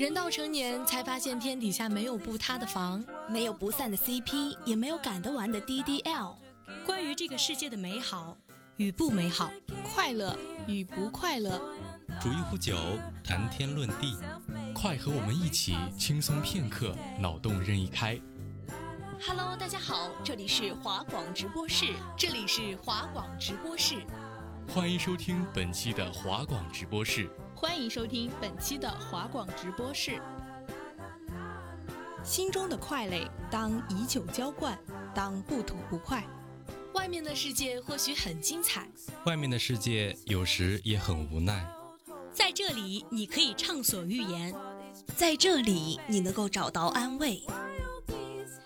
人到成年才发现天底下没有不塌的房，没有不散的 CP，也没有赶得完的 DDL。关于这个世界的美好与不美好，快乐与不快乐，煮一壶酒，谈天论地，快和我们一起轻松片刻，脑洞任意开。Hello，大家好，这里是华广直播室，这里是华广直播室，欢迎收听本期的华广直播室。欢迎收听本期的华广直播室。心中的快累，当以酒浇灌，当不吐不快。外面的世界或许很精彩，外面的世界有时也很无奈。在这里，你可以畅所欲言；在这里，你能够找到安慰。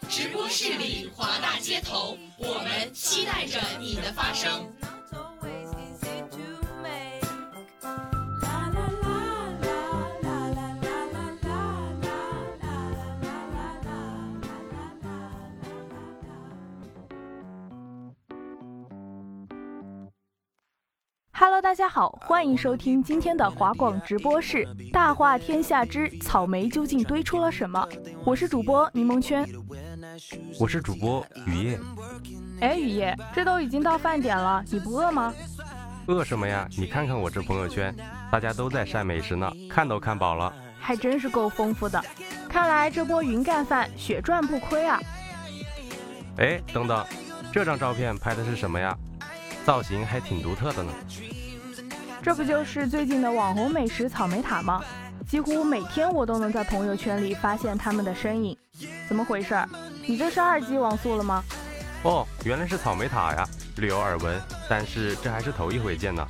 直播室里，华大街头，我们期待着你的发声。Hello，大家好，欢迎收听今天的华广直播室。大话天下之草莓究竟堆出了什么？我是主播柠檬圈，我是主播雨夜。哎，雨夜，这都已经到饭点了，你不饿吗？饿什么呀？你看看我这朋友圈，大家都在晒美食呢，看都看饱了。还真是够丰富的，看来这波云干饭血赚不亏啊。哎，等等，这张照片拍的是什么呀？造型还挺独特的呢，这不就是最近的网红美食草莓塔吗？几乎每天我都能在朋友圈里发现他们的身影，怎么回事？你这是二级网速了吗？哦，原来是草莓塔呀，略有耳闻，但是这还是头一回见呢。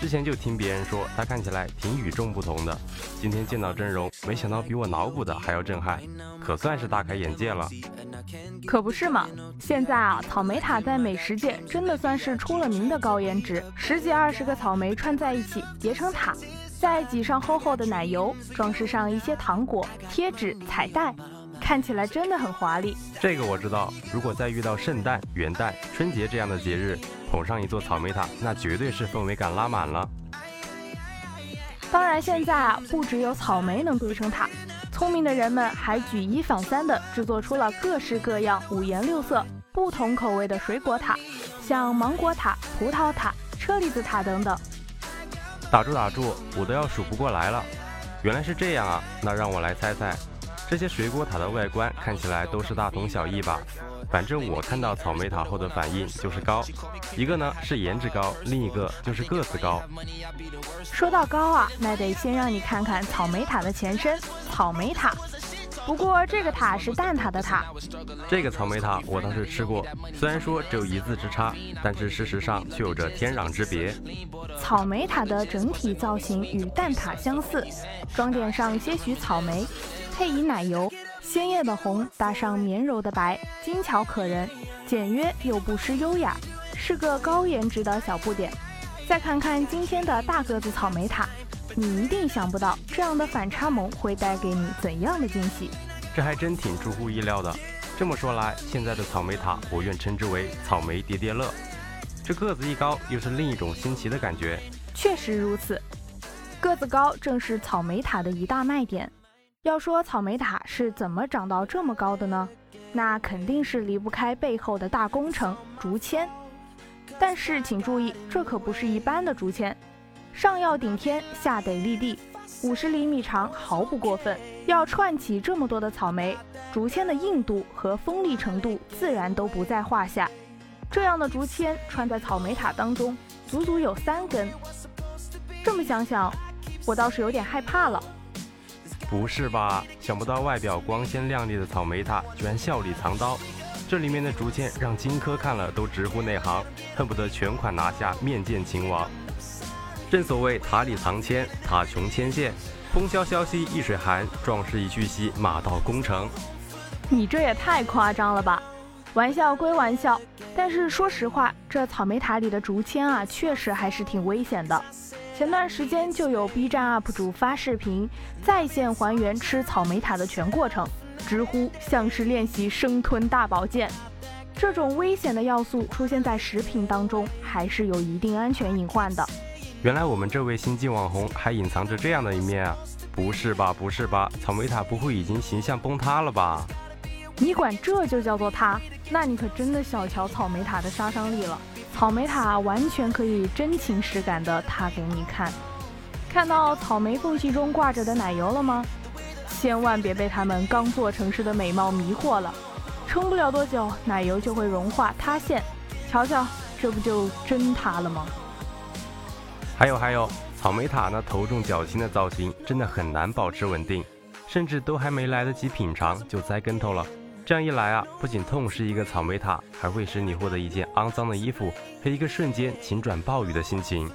之前就听别人说它看起来挺与众不同的，今天见到真容，没想到比我脑补的还要震撼，可算是大开眼界了。可不是嘛！现在啊，草莓塔在美食界真的算是出了名的高颜值，十几二十个草莓串在一起叠成塔，再挤上厚厚的奶油，装饰上一些糖果、贴纸、彩带，看起来真的很华丽。这个我知道，如果再遇到圣诞、元旦、春节这样的节日。捧上一座草莓塔，那绝对是氛围感拉满了。当然，现在啊，不只有草莓能堆成塔，聪明的人们还举一反三的制作出了各式各样、五颜六色、不同口味的水果塔，像芒果塔、葡萄塔、车厘子塔等等。打住打住，我都要数不过来了。原来是这样啊，那让我来猜猜，这些水果塔的外观看起来都是大同小异吧？反正我看到草莓塔后的反应就是高，一个呢是颜值高，另一个就是个子高。说到高啊，那得先让你看看草莓塔的前身——草莓塔。不过这个塔是蛋挞的塔。这个草莓塔我倒是吃过，虽然说只有一字之差，但是事实上却有着天壤之别。草莓塔的整体造型与蛋挞相似，装点上些许草莓，配以奶油。鲜艳的红搭上绵柔的白，精巧可人，简约又不失优雅，是个高颜值的小不点。再看看今天的大个子草莓塔，你一定想不到这样的反差萌会带给你怎样的惊喜。这还真挺出乎意料的。这么说来，现在的草莓塔我愿称之为草莓叠叠乐。这个子一高，又是另一种新奇的感觉。确实如此，个子高正是草莓塔的一大卖点。要说草莓塔是怎么长到这么高的呢？那肯定是离不开背后的大工程——竹签。但是请注意，这可不是一般的竹签，上要顶天，下得立地，五十厘米长，毫不过分。要串起这么多的草莓，竹签的硬度和锋利程度自然都不在话下。这样的竹签串在草莓塔当中，足足有三根。这么想想，我倒是有点害怕了。不是吧？想不到外表光鲜亮丽的草莓塔，居然笑里藏刀。这里面的竹签让荆轲看了都直呼内行，恨不得全款拿下面见秦王。正所谓塔里藏签，塔穷千线，风萧萧兮易水寒，壮士一去兮马到功成。你这也太夸张了吧！玩笑归玩笑，但是说实话，这草莓塔里的竹签啊，确实还是挺危险的。前段时间就有 B 站 UP 主发视频，在线还原吃草莓塔的全过程，直呼像是练习生吞大宝剑。这种危险的要素出现在食品当中，还是有一定安全隐患的。原来我们这位星际网红还隐藏着这样的一面啊！不是吧，不是吧，草莓塔不会已经形象崩塌了吧？你管这就叫做塌？那你可真的小瞧草莓塔的杀伤力了。草莓塔完全可以真情实感的塌给你看。看到草莓缝隙中挂着的奶油了吗？千万别被它们刚做成时的美貌迷惑了，撑不了多久，奶油就会融化塌陷。瞧瞧，这不就真塌了吗？还有还有，草莓塔那头重脚轻的造型真的很难保持稳定，甚至都还没来得及品尝就栽跟头了。这样一来啊，不仅痛失一个草莓塔，还会使你获得一件肮脏的衣服和一个瞬间晴转暴雨的心情。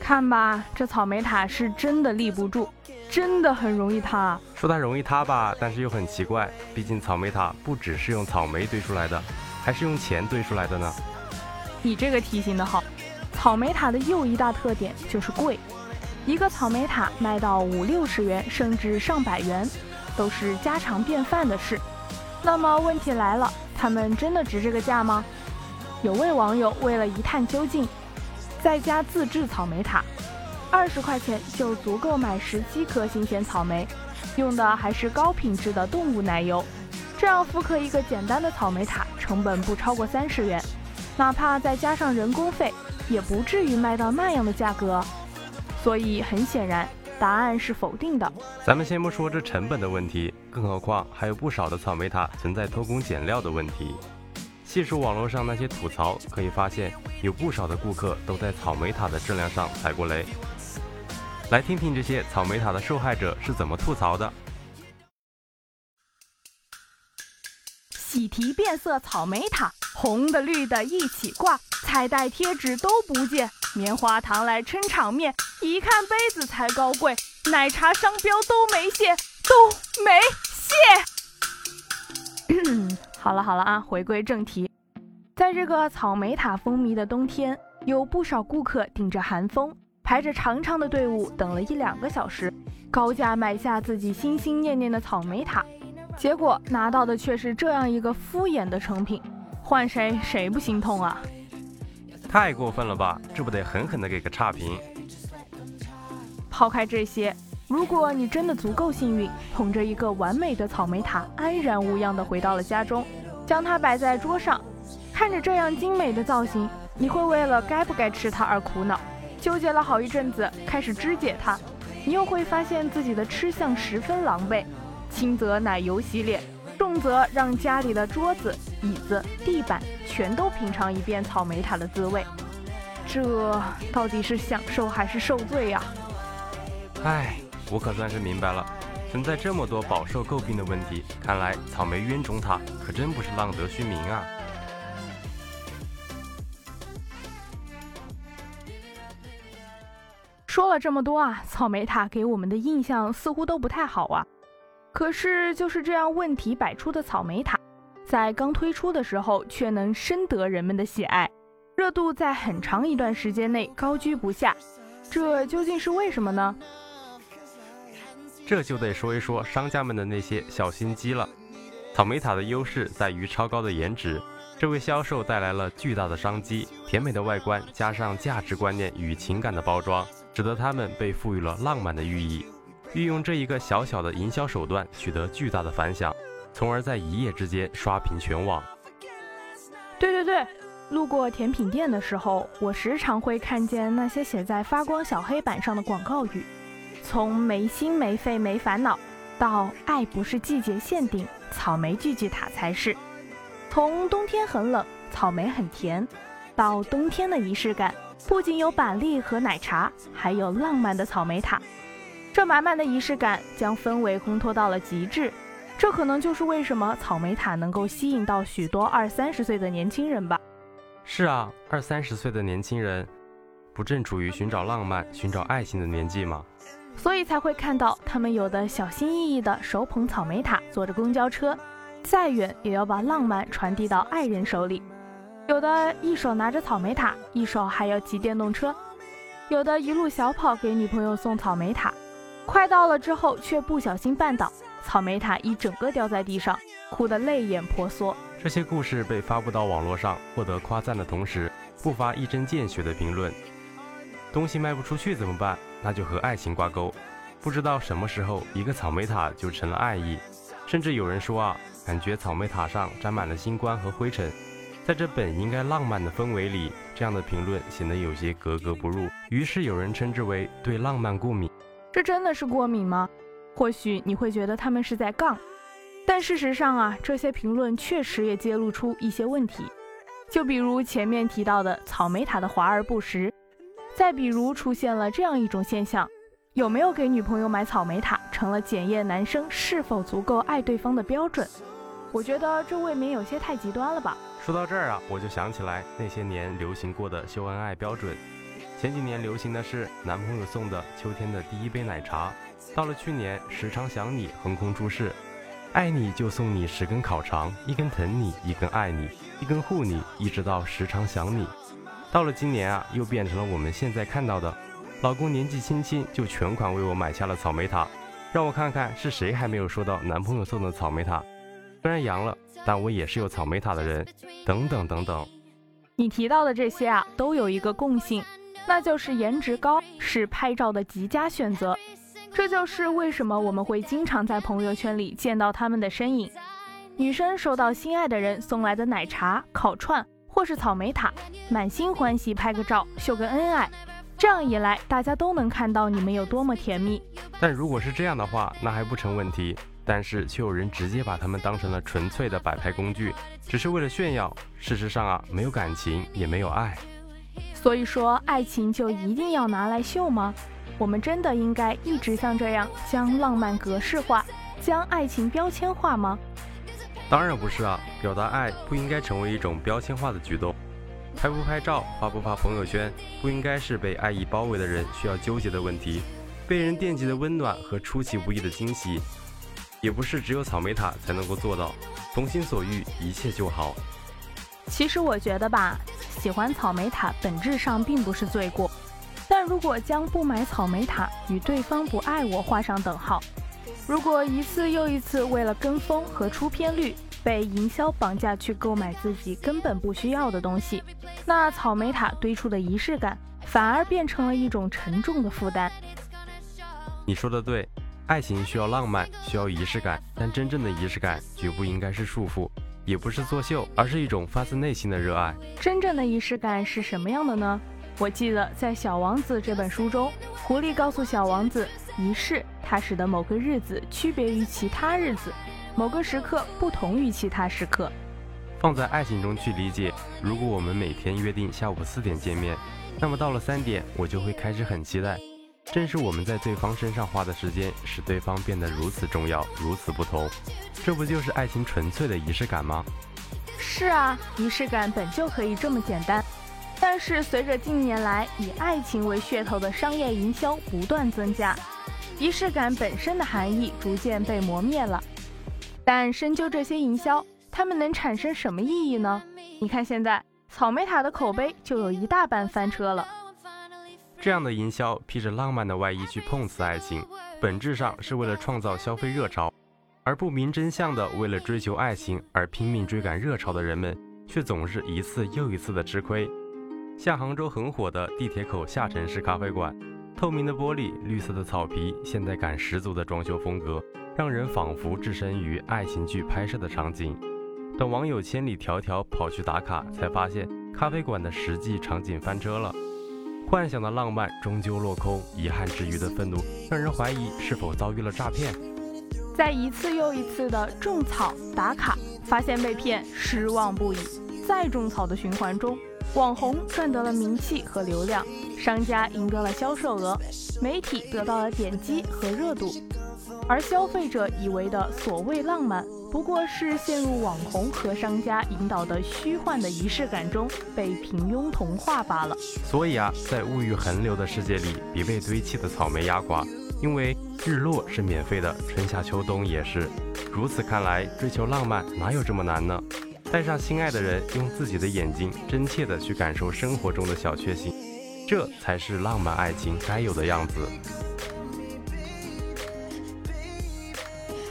看吧，这草莓塔是真的立不住，真的很容易塌。说它容易塌吧，但是又很奇怪，毕竟草莓塔不只是用草莓堆出来的，还是用钱堆出来的呢。你这个提醒的好。草莓塔的又一大特点就是贵，一个草莓塔卖到五六十元，甚至上百元，都是家常便饭的事。那么问题来了，他们真的值这个价吗？有位网友为了一探究竟，在家自制草莓塔，二十块钱就足够买十七颗新鲜草莓，用的还是高品质的动物奶油。这样复刻一个简单的草莓塔，成本不超过三十元，哪怕再加上人工费。也不至于卖到那样的价格，所以很显然，答案是否定的。咱们先不说这成本的问题，更何况还有不少的草莓塔存在偷工减料的问题。细数网络上那些吐槽，可以发现有不少的顾客都在草莓塔的质量上踩过雷。来听听这些草莓塔的受害者是怎么吐槽的。喜提变色草莓塔，红的绿的一起挂。彩带贴纸都不见，棉花糖来撑场面，一看杯子才高贵，奶茶商标都没卸，都没卸。好了好了啊，回归正题，在这个草莓塔风靡的冬天，有不少顾客顶着寒风，排着长长的队伍等了一两个小时，高价买下自己心心念念的草莓塔，结果拿到的却是这样一个敷衍的成品，换谁谁不心痛啊？太过分了吧！这不得狠狠的给个差评。抛开这些，如果你真的足够幸运，捧着一个完美的草莓塔，安然无恙的回到了家中，将它摆在桌上，看着这样精美的造型，你会为了该不该吃它而苦恼，纠结了好一阵子，开始肢解它，你又会发现自己的吃相十分狼狈，轻则奶油洗脸。重则让家里的桌子、椅子、地板全都品尝一遍草莓塔的滋味，这到底是享受还是受罪呀？唉，我可算是明白了，存在这么多饱受诟病的问题，看来草莓冤种塔可真不是浪得虚名啊！说了这么多啊，草莓塔给我们的印象似乎都不太好啊。可是，就是这样问题百出的草莓塔，在刚推出的时候却能深得人们的喜爱，热度在很长一段时间内高居不下，这究竟是为什么呢？这就得说一说商家们的那些小心机了。草莓塔的优势在于超高的颜值，这为销售带来了巨大的商机。甜美的外观加上价值观念与情感的包装，使得它们被赋予了浪漫的寓意。运用这一个小小的营销手段，取得巨大的反响，从而在一夜之间刷屏全网。对对对，路过甜品店的时候，我时常会看见那些写在发光小黑板上的广告语，从没心没肺没烦恼，到爱不是季节限定，草莓聚聚塔才是；从冬天很冷，草莓很甜，到冬天的仪式感，不仅有板栗和奶茶，还有浪漫的草莓塔。这满满的仪式感将氛围烘托到了极致，这可能就是为什么草莓塔能够吸引到许多二三十岁的年轻人吧。是啊，二三十岁的年轻人，不正处于寻找浪漫、寻找爱情的年纪吗？所以才会看到他们有的小心翼翼的手捧草莓塔，坐着公交车，再远也要把浪漫传递到爱人手里；有的一手拿着草莓塔，一手还要骑电动车；有的一路小跑给女朋友送草莓塔。快到了之后，却不小心绊倒，草莓塔一整个掉在地上，哭得泪眼婆娑。这些故事被发布到网络上，获得夸赞的同时，不乏一针见血的评论。东西卖不出去怎么办？那就和爱情挂钩。不知道什么时候，一个草莓塔就成了爱意。甚至有人说啊，感觉草莓塔上沾满了星光和灰尘。在这本应该浪漫的氛围里，这样的评论显得有些格格不入。于是有人称之为对浪漫过敏。这真的是过敏吗？或许你会觉得他们是在杠，但事实上啊，这些评论确实也揭露出一些问题。就比如前面提到的草莓塔的华而不实，再比如出现了这样一种现象：有没有给女朋友买草莓塔，成了检验男生是否足够爱对方的标准。我觉得这未免有些太极端了吧。说到这儿啊，我就想起来那些年流行过的秀恩爱标准。前几年流行的是男朋友送的秋天的第一杯奶茶，到了去年时常想你横空出世，爱你就送你十根烤肠，一根疼你，一根爱你，一根护你，一直到时常想你。到了今年啊，又变成了我们现在看到的，老公年纪轻轻就全款为我买下了草莓塔，让我看看是谁还没有收到男朋友送的草莓塔。虽然阳了。但我也是有草莓塔的人，等等等等。你提到的这些啊，都有一个共性，那就是颜值高是拍照的极佳选择。这就是为什么我们会经常在朋友圈里见到他们的身影。女生收到心爱的人送来的奶茶、烤串或是草莓塔，满心欢喜拍个照秀个恩爱，这样一来，大家都能看到你们有多么甜蜜。但如果是这样的话，那还不成问题。但是却有人直接把他们当成了纯粹的摆拍工具，只是为了炫耀。事实上啊，没有感情，也没有爱。所以说，爱情就一定要拿来秀吗？我们真的应该一直像这样将浪漫格式化，将爱情标签化吗？当然不是啊！表达爱不应该成为一种标签化的举动。拍不拍照，发不发朋友圈，不应该是被爱意包围的人需要纠结的问题。被人惦记的温暖和出其不意的惊喜。也不是只有草莓塔才能够做到，从心所欲，一切就好。其实我觉得吧，喜欢草莓塔本质上并不是罪过，但如果将不买草莓塔与对方不爱我画上等号，如果一次又一次为了跟风和出片率被营销绑架去购买自己根本不需要的东西，那草莓塔堆出的仪式感反而变成了一种沉重的负担。你说的对。爱情需要浪漫，需要仪式感，但真正的仪式感绝不应该是束缚，也不是作秀，而是一种发自内心的热爱。真正的仪式感是什么样的呢？我记得在《小王子》这本书中，狐狸告诉小王子，仪式它使得某个日子区别于其他日子，某个时刻不同于其他时刻。放在爱情中去理解，如果我们每天约定下午四点见面，那么到了三点，我就会开始很期待。正是我们在对方身上花的时间，使对方变得如此重要，如此不同。这不就是爱情纯粹的仪式感吗？是啊，仪式感本就可以这么简单。但是随着近年来以爱情为噱头的商业营销不断增加，仪式感本身的含义逐渐被磨灭了。但深究这些营销，它们能产生什么意义呢？你看现在草莓塔的口碑就有一大半翻车了。这样的营销披着浪漫的外衣去碰瓷爱情，本质上是为了创造消费热潮，而不明真相的为了追求爱情而拼命追赶热潮的人们，却总是一次又一次的吃亏。像杭州很火的地铁口下沉式咖啡馆，透明的玻璃、绿色的草皮、现代感十足的装修风格，让人仿佛置身于爱情剧拍摄的场景。等网友千里迢迢跑去打卡，才发现咖啡馆的实际场景翻车了。幻想的浪漫终究落空，遗憾之余的愤怒让人怀疑是否遭遇了诈骗。在一次又一次的种草打卡，发现被骗，失望不已。再种草的循环中，网红赚得了名气和流量，商家赢得了销售额，媒体得到了点击和热度，而消费者以为的所谓浪漫。不过是陷入网红和商家引导的虚幻的仪式感中，被平庸同化罢了。所以啊，在物欲横流的世界里，别被堆砌的草莓压垮，因为日落是免费的，春夏秋冬也是。如此看来，追求浪漫哪有这么难呢？带上心爱的人，用自己的眼睛真切地去感受生活中的小确幸，这才是浪漫爱情该有的样子。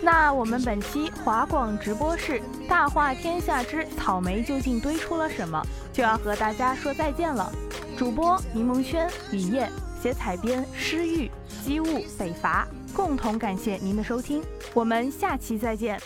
那我们本期华广直播室大话天下之草莓究竟堆出了什么，就要和大家说再见了。主播柠檬轩、雨夜，写彩编诗玉、机务、北伐，共同感谢您的收听，我们下期再见。